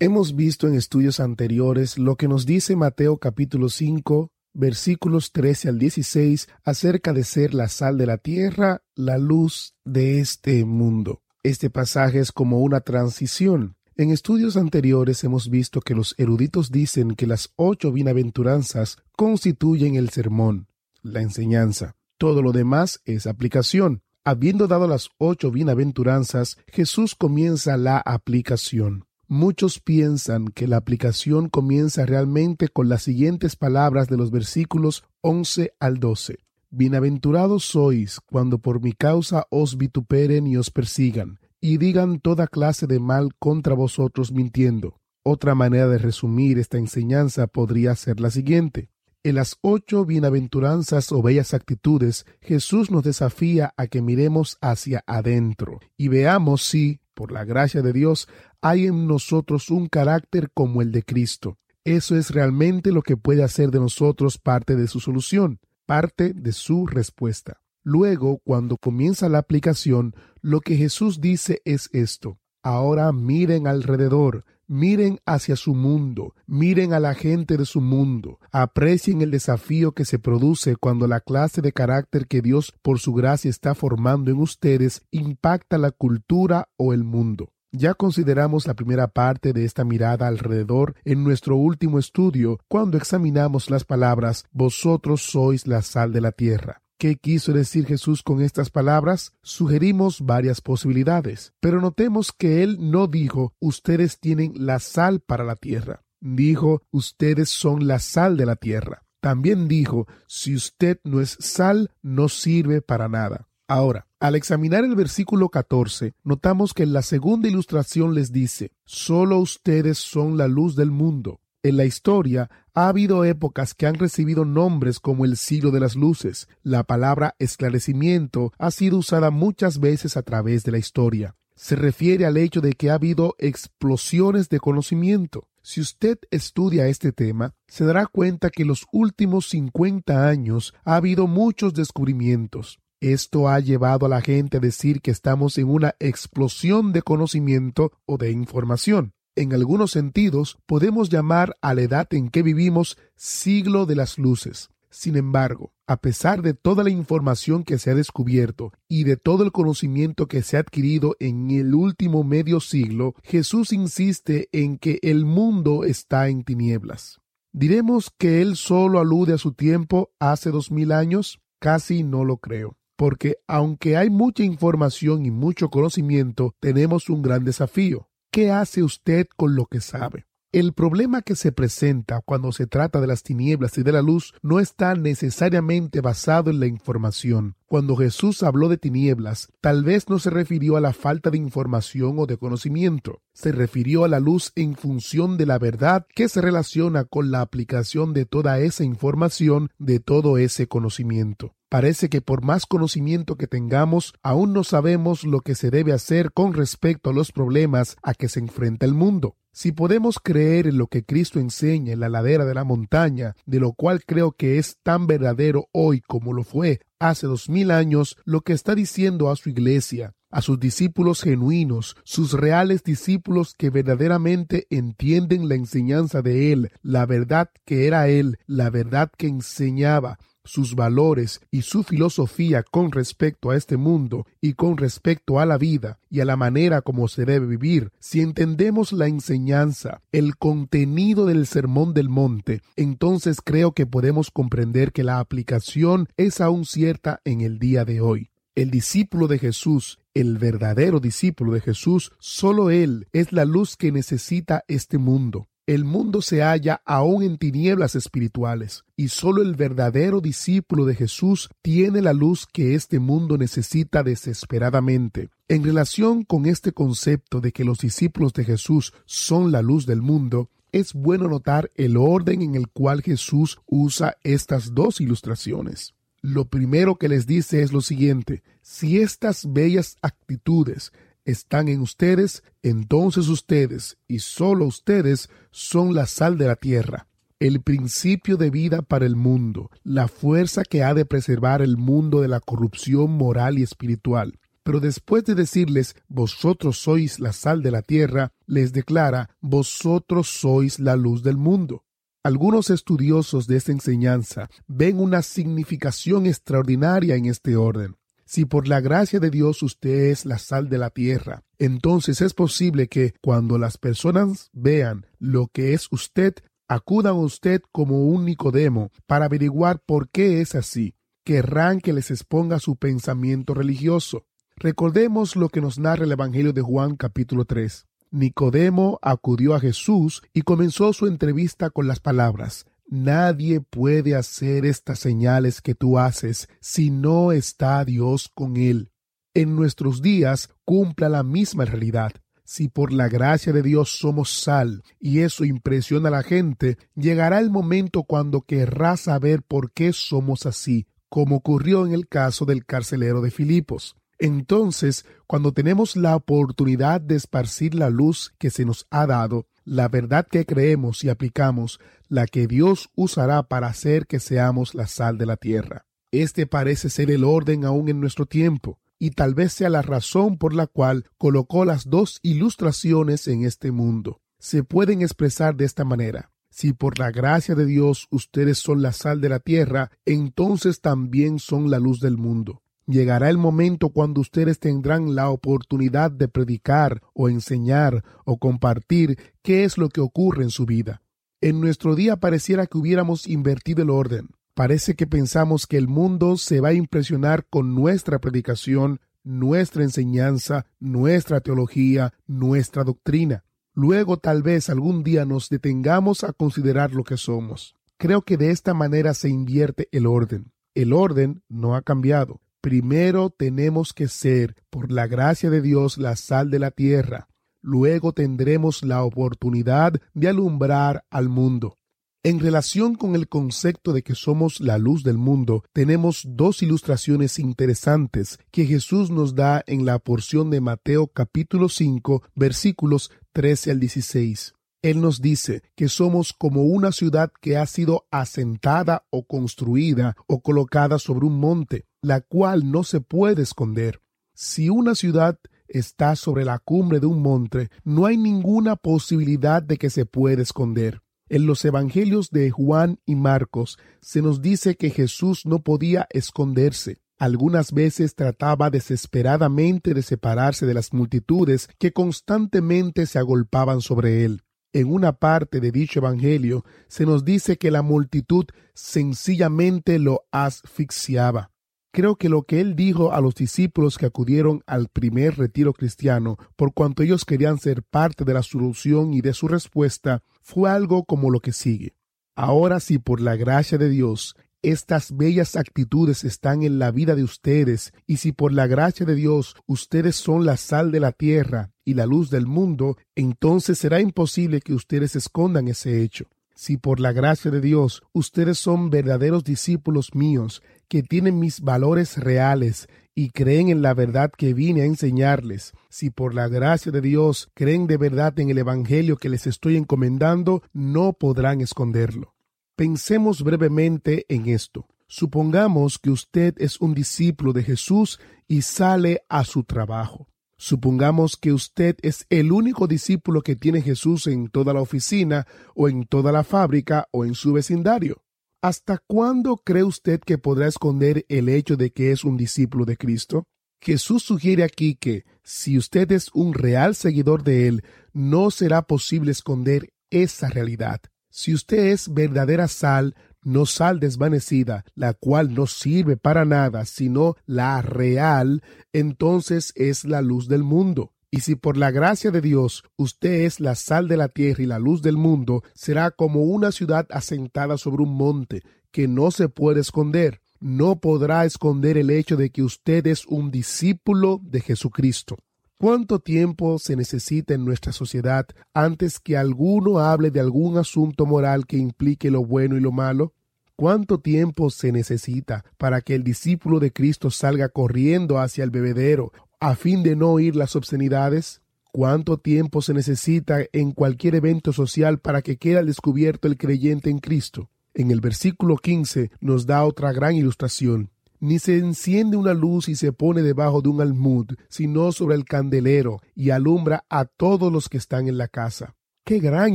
Hemos visto en estudios anteriores lo que nos dice Mateo capítulo 5, versículos 13 al 16 acerca de ser la sal de la tierra, la luz de este mundo. Este pasaje es como una transición. En estudios anteriores hemos visto que los eruditos dicen que las ocho bienaventuranzas constituyen el sermón, la enseñanza. Todo lo demás es aplicación. Habiendo dado las ocho bienaventuranzas, Jesús comienza la aplicación. Muchos piensan que la aplicación comienza realmente con las siguientes palabras de los versículos 11 al 12. Bienaventurados sois cuando por mi causa os vituperen y os persigan, y digan toda clase de mal contra vosotros mintiendo. Otra manera de resumir esta enseñanza podría ser la siguiente. En las ocho bienaventuranzas o bellas actitudes, Jesús nos desafía a que miremos hacia adentro y veamos si, por la gracia de Dios, hay en nosotros un carácter como el de Cristo. Eso es realmente lo que puede hacer de nosotros parte de su solución, parte de su respuesta. Luego, cuando comienza la aplicación, lo que Jesús dice es esto. Ahora miren alrededor, miren hacia su mundo, miren a la gente de su mundo, aprecien el desafío que se produce cuando la clase de carácter que Dios por su gracia está formando en ustedes impacta la cultura o el mundo. Ya consideramos la primera parte de esta mirada alrededor en nuestro último estudio cuando examinamos las palabras Vosotros sois la sal de la tierra. ¿Qué quiso decir Jesús con estas palabras? Sugerimos varias posibilidades, pero notemos que Él no dijo Ustedes tienen la sal para la tierra. Dijo Ustedes son la sal de la tierra. También dijo Si usted no es sal, no sirve para nada. Ahora, al examinar el versículo 14, notamos que en la segunda ilustración les dice, Solo ustedes son la luz del mundo. En la historia ha habido épocas que han recibido nombres como el siglo de las luces. La palabra esclarecimiento ha sido usada muchas veces a través de la historia. Se refiere al hecho de que ha habido explosiones de conocimiento. Si usted estudia este tema, se dará cuenta que en los últimos 50 años ha habido muchos descubrimientos. Esto ha llevado a la gente a decir que estamos en una explosión de conocimiento o de información en algunos sentidos, podemos llamar a la edad en que vivimos siglo de las luces. Sin embargo, a pesar de toda la información que se ha descubierto y de todo el conocimiento que se ha adquirido en el último medio siglo, Jesús insiste en que el mundo está en tinieblas. ¿Diremos que él solo alude a su tiempo hace dos mil años? Casi no lo creo porque aunque hay mucha información y mucho conocimiento, tenemos un gran desafío. ¿Qué hace usted con lo que sabe? El problema que se presenta cuando se trata de las tinieblas y de la luz no está necesariamente basado en la información. Cuando Jesús habló de tinieblas, tal vez no se refirió a la falta de información o de conocimiento, se refirió a la luz en función de la verdad que se relaciona con la aplicación de toda esa información, de todo ese conocimiento. Parece que por más conocimiento que tengamos, aún no sabemos lo que se debe hacer con respecto a los problemas a que se enfrenta el mundo. Si podemos creer en lo que Cristo enseña en la ladera de la montaña, de lo cual creo que es tan verdadero hoy como lo fue hace dos mil años, lo que está diciendo a su iglesia, a sus discípulos genuinos, sus reales discípulos que verdaderamente entienden la enseñanza de Él, la verdad que era Él, la verdad que enseñaba, sus valores y su filosofía con respecto a este mundo y con respecto a la vida y a la manera como se debe vivir, si entendemos la enseñanza, el contenido del Sermón del Monte, entonces creo que podemos comprender que la aplicación es aún cierta en el día de hoy. El discípulo de Jesús, el verdadero discípulo de Jesús, solo Él es la luz que necesita este mundo. El mundo se halla aún en tinieblas espirituales, y solo el verdadero discípulo de Jesús tiene la luz que este mundo necesita desesperadamente. En relación con este concepto de que los discípulos de Jesús son la luz del mundo, es bueno notar el orden en el cual Jesús usa estas dos ilustraciones. Lo primero que les dice es lo siguiente, si estas bellas actitudes están en ustedes, entonces ustedes, y solo ustedes, son la sal de la tierra, el principio de vida para el mundo, la fuerza que ha de preservar el mundo de la corrupción moral y espiritual. Pero después de decirles, vosotros sois la sal de la tierra, les declara, vosotros sois la luz del mundo. Algunos estudiosos de esta enseñanza ven una significación extraordinaria en este orden. Si por la gracia de Dios usted es la sal de la tierra, entonces es posible que cuando las personas vean lo que es usted, acudan a usted como un Nicodemo para averiguar por qué es así. Querrán que les exponga su pensamiento religioso. Recordemos lo que nos narra el Evangelio de Juan capítulo 3. Nicodemo acudió a Jesús y comenzó su entrevista con las palabras Nadie puede hacer estas señales que tú haces si no está Dios con él. En nuestros días cumpla la misma realidad. Si por la gracia de Dios somos sal y eso impresiona a la gente, llegará el momento cuando querrá saber por qué somos así, como ocurrió en el caso del carcelero de Filipos. Entonces, cuando tenemos la oportunidad de esparcir la luz que se nos ha dado, la verdad que creemos y aplicamos, la que Dios usará para hacer que seamos la sal de la tierra. Este parece ser el orden aún en nuestro tiempo, y tal vez sea la razón por la cual colocó las dos ilustraciones en este mundo. Se pueden expresar de esta manera. Si por la gracia de Dios ustedes son la sal de la tierra, entonces también son la luz del mundo. Llegará el momento cuando ustedes tendrán la oportunidad de predicar o enseñar o compartir qué es lo que ocurre en su vida. En nuestro día pareciera que hubiéramos invertido el orden. Parece que pensamos que el mundo se va a impresionar con nuestra predicación, nuestra enseñanza, nuestra teología, nuestra doctrina. Luego tal vez algún día nos detengamos a considerar lo que somos. Creo que de esta manera se invierte el orden. El orden no ha cambiado Primero tenemos que ser, por la gracia de Dios, la sal de la tierra. Luego tendremos la oportunidad de alumbrar al mundo. En relación con el concepto de que somos la luz del mundo, tenemos dos ilustraciones interesantes que Jesús nos da en la porción de Mateo capítulo 5 versículos 13 al 16. Él nos dice que somos como una ciudad que ha sido asentada o construida o colocada sobre un monte, la cual no se puede esconder. Si una ciudad está sobre la cumbre de un monte, no hay ninguna posibilidad de que se pueda esconder. En los Evangelios de Juan y Marcos se nos dice que Jesús no podía esconderse. Algunas veces trataba desesperadamente de separarse de las multitudes que constantemente se agolpaban sobre él. En una parte de dicho Evangelio se nos dice que la multitud sencillamente lo asfixiaba. Creo que lo que él dijo a los discípulos que acudieron al primer retiro cristiano, por cuanto ellos querían ser parte de la solución y de su respuesta, fue algo como lo que sigue. Ahora si por la gracia de Dios estas bellas actitudes están en la vida de ustedes, y si por la gracia de Dios ustedes son la sal de la tierra y la luz del mundo, entonces será imposible que ustedes escondan ese hecho. Si por la gracia de Dios ustedes son verdaderos discípulos míos, que tienen mis valores reales y creen en la verdad que vine a enseñarles, si por la gracia de Dios creen de verdad en el Evangelio que les estoy encomendando, no podrán esconderlo. Pensemos brevemente en esto. Supongamos que usted es un discípulo de Jesús y sale a su trabajo. Supongamos que usted es el único discípulo que tiene Jesús en toda la oficina o en toda la fábrica o en su vecindario. ¿Hasta cuándo cree usted que podrá esconder el hecho de que es un discípulo de Cristo? Jesús sugiere aquí que, si usted es un real seguidor de Él, no será posible esconder esa realidad. Si usted es verdadera sal, no sal desvanecida, la cual no sirve para nada, sino la real, entonces es la luz del mundo. Y si por la gracia de Dios usted es la sal de la tierra y la luz del mundo, será como una ciudad asentada sobre un monte, que no se puede esconder. No podrá esconder el hecho de que usted es un discípulo de Jesucristo. ¿Cuánto tiempo se necesita en nuestra sociedad antes que alguno hable de algún asunto moral que implique lo bueno y lo malo? ¿Cuánto tiempo se necesita para que el discípulo de Cristo salga corriendo hacia el bebedero a fin de no oír las obscenidades? ¿Cuánto tiempo se necesita en cualquier evento social para que quede al descubierto el creyente en Cristo? En el versículo 15 nos da otra gran ilustración. Ni se enciende una luz y se pone debajo de un almud, sino sobre el candelero, y alumbra a todos los que están en la casa. ¡Qué gran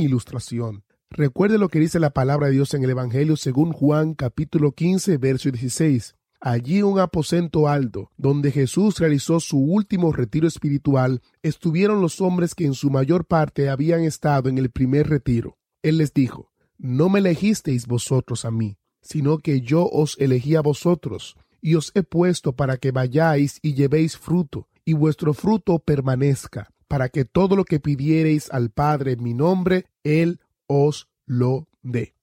ilustración! Recuerde lo que dice la palabra de Dios en el Evangelio según Juan capítulo 15, verso 16. Allí un aposento alto, donde Jesús realizó su último retiro espiritual, estuvieron los hombres que en su mayor parte habían estado en el primer retiro. Él les dijo, No me elegisteis vosotros a mí, sino que yo os elegí a vosotros, y os he puesto para que vayáis y llevéis fruto, y vuestro fruto permanezca, para que todo lo que pidiereis al Padre en mi nombre, Él os lo dé.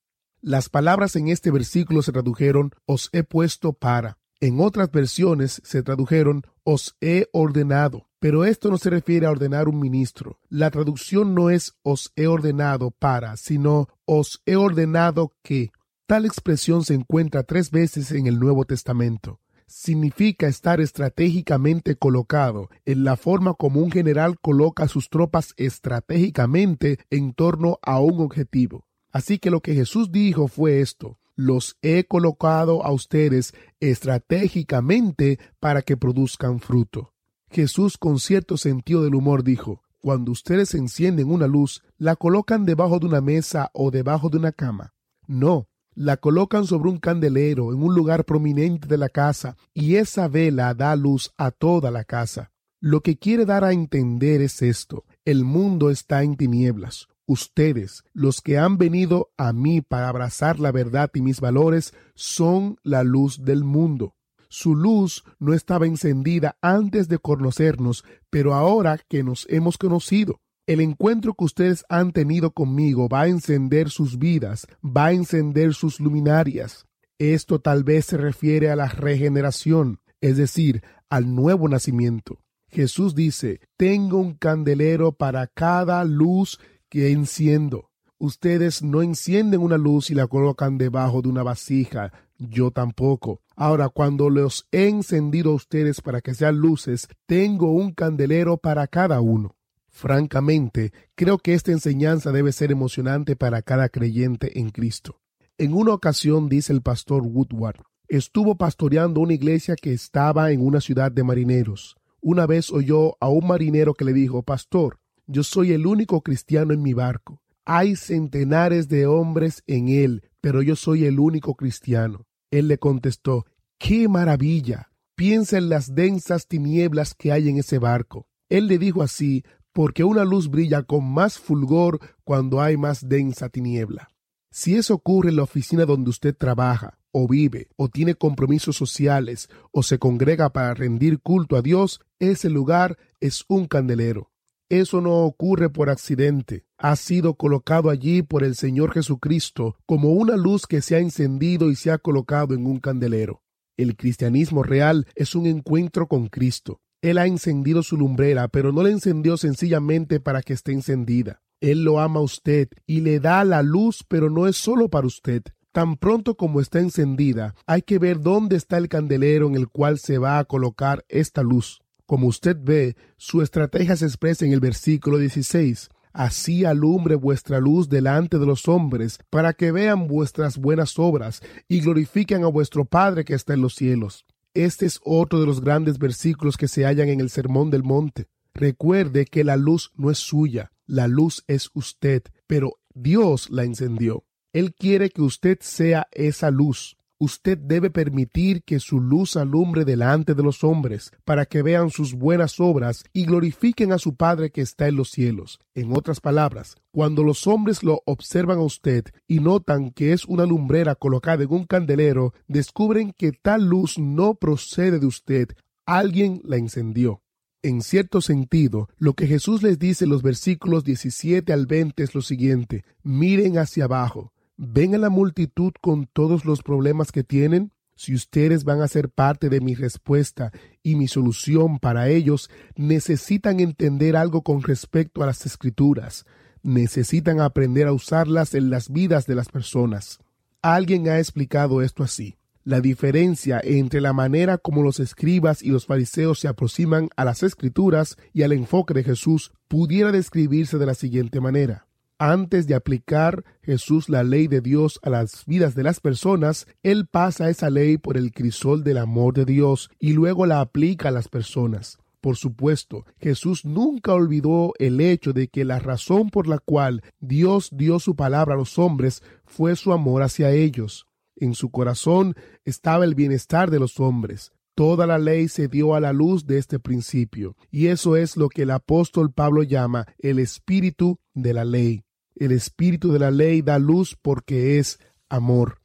Las palabras en este versículo se tradujeron os he puesto para. En otras versiones se tradujeron os he ordenado. Pero esto no se refiere a ordenar un ministro. La traducción no es os he ordenado para, sino os he ordenado que. Tal expresión se encuentra tres veces en el Nuevo Testamento. Significa estar estratégicamente colocado en la forma como un general coloca sus tropas estratégicamente en torno a un objetivo. Así que lo que Jesús dijo fue esto, los he colocado a ustedes estratégicamente para que produzcan fruto. Jesús con cierto sentido del humor dijo, cuando ustedes encienden una luz, ¿la colocan debajo de una mesa o debajo de una cama? No, la colocan sobre un candelero en un lugar prominente de la casa y esa vela da luz a toda la casa. Lo que quiere dar a entender es esto, el mundo está en tinieblas. Ustedes, los que han venido a mí para abrazar la verdad y mis valores, son la luz del mundo. Su luz no estaba encendida antes de conocernos, pero ahora que nos hemos conocido, el encuentro que ustedes han tenido conmigo va a encender sus vidas, va a encender sus luminarias. Esto tal vez se refiere a la regeneración, es decir, al nuevo nacimiento. Jesús dice, tengo un candelero para cada luz que enciendo. Ustedes no encienden una luz y la colocan debajo de una vasija, yo tampoco. Ahora, cuando los he encendido a ustedes para que sean luces, tengo un candelero para cada uno. Francamente, creo que esta enseñanza debe ser emocionante para cada creyente en Cristo. En una ocasión, dice el pastor Woodward, estuvo pastoreando una iglesia que estaba en una ciudad de marineros. Una vez oyó a un marinero que le dijo, Pastor, yo soy el único cristiano en mi barco. Hay centenares de hombres en él, pero yo soy el único cristiano. Él le contestó, ¡Qué maravilla! Piensa en las densas tinieblas que hay en ese barco. Él le dijo así porque una luz brilla con más fulgor cuando hay más densa tiniebla. Si eso ocurre en la oficina donde usted trabaja, o vive, o tiene compromisos sociales, o se congrega para rendir culto a Dios, ese lugar es un candelero. Eso no ocurre por accidente. Ha sido colocado allí por el Señor Jesucristo como una luz que se ha encendido y se ha colocado en un candelero. El cristianismo real es un encuentro con Cristo. Él ha encendido su lumbrera, pero no la encendió sencillamente para que esté encendida. Él lo ama a usted y le da la luz, pero no es solo para usted. Tan pronto como está encendida, hay que ver dónde está el candelero en el cual se va a colocar esta luz. Como usted ve, su estrategia se expresa en el versículo 16. Así alumbre vuestra luz delante de los hombres, para que vean vuestras buenas obras y glorifiquen a vuestro Padre que está en los cielos. Este es otro de los grandes versículos que se hallan en el Sermón del Monte. Recuerde que la luz no es suya, la luz es usted, pero Dios la encendió. Él quiere que usted sea esa luz usted debe permitir que su luz alumbre delante de los hombres, para que vean sus buenas obras y glorifiquen a su Padre que está en los cielos. En otras palabras, cuando los hombres lo observan a usted y notan que es una lumbrera colocada en un candelero, descubren que tal luz no procede de usted, alguien la encendió. En cierto sentido, lo que Jesús les dice en los versículos 17 al 20 es lo siguiente, miren hacia abajo, ¿Ven a la multitud con todos los problemas que tienen? Si ustedes van a ser parte de mi respuesta y mi solución para ellos, necesitan entender algo con respecto a las escrituras. Necesitan aprender a usarlas en las vidas de las personas. Alguien ha explicado esto así. La diferencia entre la manera como los escribas y los fariseos se aproximan a las escrituras y al enfoque de Jesús pudiera describirse de la siguiente manera. Antes de aplicar Jesús la ley de Dios a las vidas de las personas, Él pasa esa ley por el crisol del amor de Dios y luego la aplica a las personas. Por supuesto, Jesús nunca olvidó el hecho de que la razón por la cual Dios dio su palabra a los hombres fue su amor hacia ellos. En su corazón estaba el bienestar de los hombres. Toda la ley se dio a la luz de este principio, y eso es lo que el apóstol Pablo llama el espíritu de la ley. El espíritu de la ley da luz porque es amor.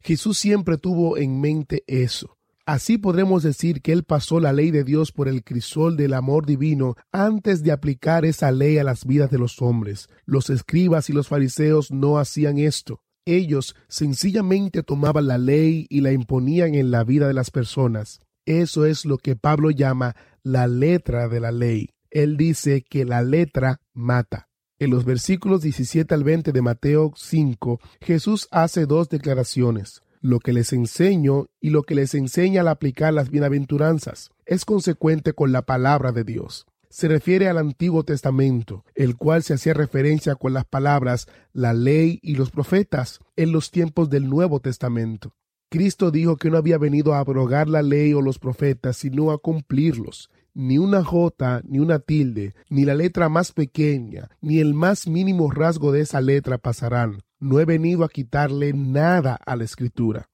Jesús siempre tuvo en mente eso. Así podremos decir que Él pasó la ley de Dios por el crisol del amor divino antes de aplicar esa ley a las vidas de los hombres. Los escribas y los fariseos no hacían esto. Ellos sencillamente tomaban la ley y la imponían en la vida de las personas. Eso es lo que Pablo llama la letra de la ley. Él dice que la letra mata. En los versículos 17 al 20 de Mateo 5, Jesús hace dos declaraciones lo que les enseño y lo que les enseña al aplicar las bienaventuranzas. Es consecuente con la palabra de Dios. Se refiere al Antiguo Testamento, el cual se hacía referencia con las palabras la ley y los profetas en los tiempos del Nuevo Testamento. Cristo dijo que no había venido a abrogar la ley o los profetas, sino a cumplirlos. Ni una jota, ni una tilde, ni la letra más pequeña, ni el más mínimo rasgo de esa letra pasarán, no he venido a quitarle nada a la escritura.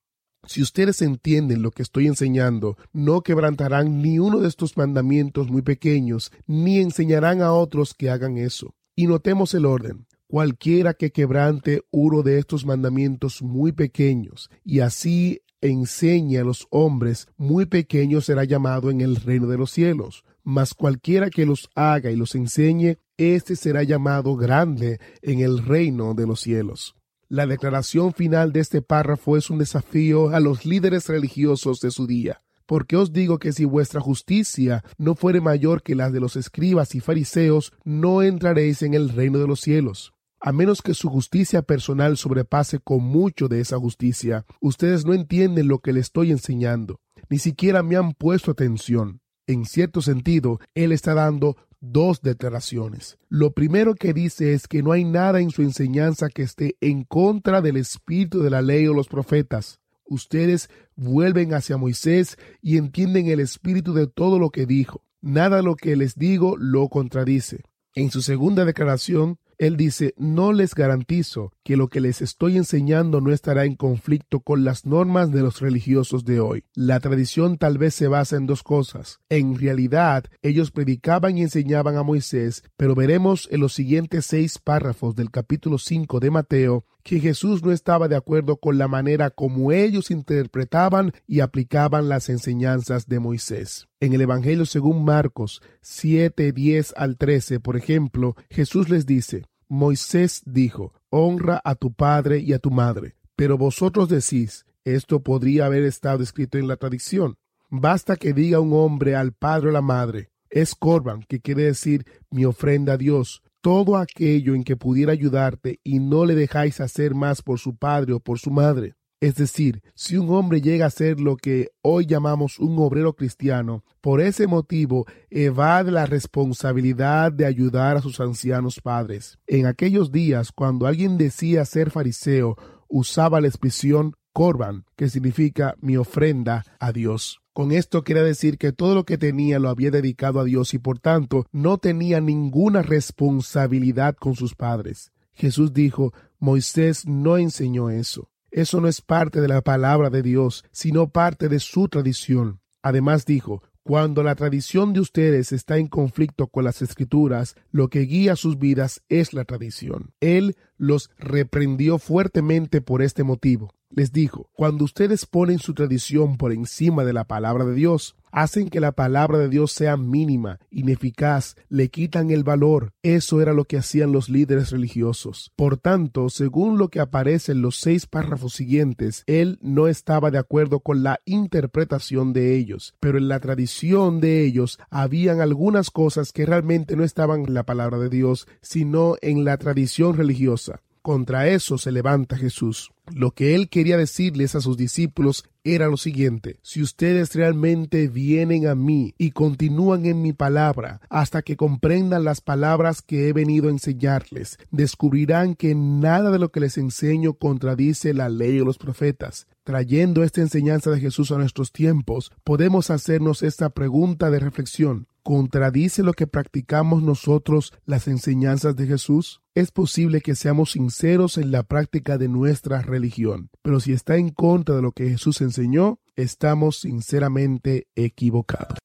Si ustedes entienden lo que estoy enseñando, no quebrantarán ni uno de estos mandamientos muy pequeños, ni enseñarán a otros que hagan eso. Y notemos el orden. Cualquiera que quebrante uno de estos mandamientos muy pequeños, y así enseñe a los hombres muy pequeños será llamado en el reino de los cielos. Mas cualquiera que los haga y los enseñe, éste será llamado grande en el reino de los cielos. La declaración final de este párrafo es un desafío a los líderes religiosos de su día. Porque os digo que si vuestra justicia no fuere mayor que la de los escribas y fariseos, no entraréis en el reino de los cielos. A menos que su justicia personal sobrepase con mucho de esa justicia, ustedes no entienden lo que le estoy enseñando. Ni siquiera me han puesto atención. En cierto sentido, Él está dando dos declaraciones. Lo primero que dice es que no hay nada en su enseñanza que esté en contra del espíritu de la ley o los profetas. Ustedes vuelven hacia Moisés y entienden el espíritu de todo lo que dijo. Nada lo que les digo lo contradice. En su segunda declaración, él dice, no les garantizo que lo que les estoy enseñando no estará en conflicto con las normas de los religiosos de hoy. La tradición tal vez se basa en dos cosas. En realidad, ellos predicaban y enseñaban a Moisés, pero veremos en los siguientes seis párrafos del capítulo 5 de Mateo que Jesús no estaba de acuerdo con la manera como ellos interpretaban y aplicaban las enseñanzas de Moisés. En el Evangelio según Marcos 7, 10 al 13, por ejemplo, Jesús les dice, Moisés dijo, honra a tu padre y a tu madre, pero vosotros decís, esto podría haber estado escrito en la tradición. Basta que diga un hombre al padre o la madre, es corban, que quiere decir mi ofrenda a Dios, todo aquello en que pudiera ayudarte y no le dejáis hacer más por su padre o por su madre. Es decir, si un hombre llega a ser lo que hoy llamamos un obrero cristiano, por ese motivo evade la responsabilidad de ayudar a sus ancianos padres. En aquellos días, cuando alguien decía ser fariseo, usaba la expresión corban, que significa mi ofrenda a Dios. Con esto quiere decir que todo lo que tenía lo había dedicado a Dios y por tanto no tenía ninguna responsabilidad con sus padres. Jesús dijo, Moisés no enseñó eso. Eso no es parte de la palabra de Dios, sino parte de su tradición. Además dijo, cuando la tradición de ustedes está en conflicto con las escrituras, lo que guía sus vidas es la tradición. Él los reprendió fuertemente por este motivo les dijo, cuando ustedes ponen su tradición por encima de la palabra de Dios, hacen que la palabra de Dios sea mínima, ineficaz, le quitan el valor. Eso era lo que hacían los líderes religiosos. Por tanto, según lo que aparece en los seis párrafos siguientes, él no estaba de acuerdo con la interpretación de ellos, pero en la tradición de ellos habían algunas cosas que realmente no estaban en la palabra de Dios, sino en la tradición religiosa. Contra eso se levanta Jesús. Lo que él quería decirles a sus discípulos era lo siguiente, si ustedes realmente vienen a mí y continúan en mi palabra hasta que comprendan las palabras que he venido a enseñarles, descubrirán que nada de lo que les enseño contradice la ley de los profetas. Trayendo esta enseñanza de Jesús a nuestros tiempos, podemos hacernos esta pregunta de reflexión. ¿Contradice lo que practicamos nosotros las enseñanzas de Jesús? Es posible que seamos sinceros en la práctica de nuestra religión, pero si está en contra de lo que Jesús enseñó, estamos sinceramente equivocados.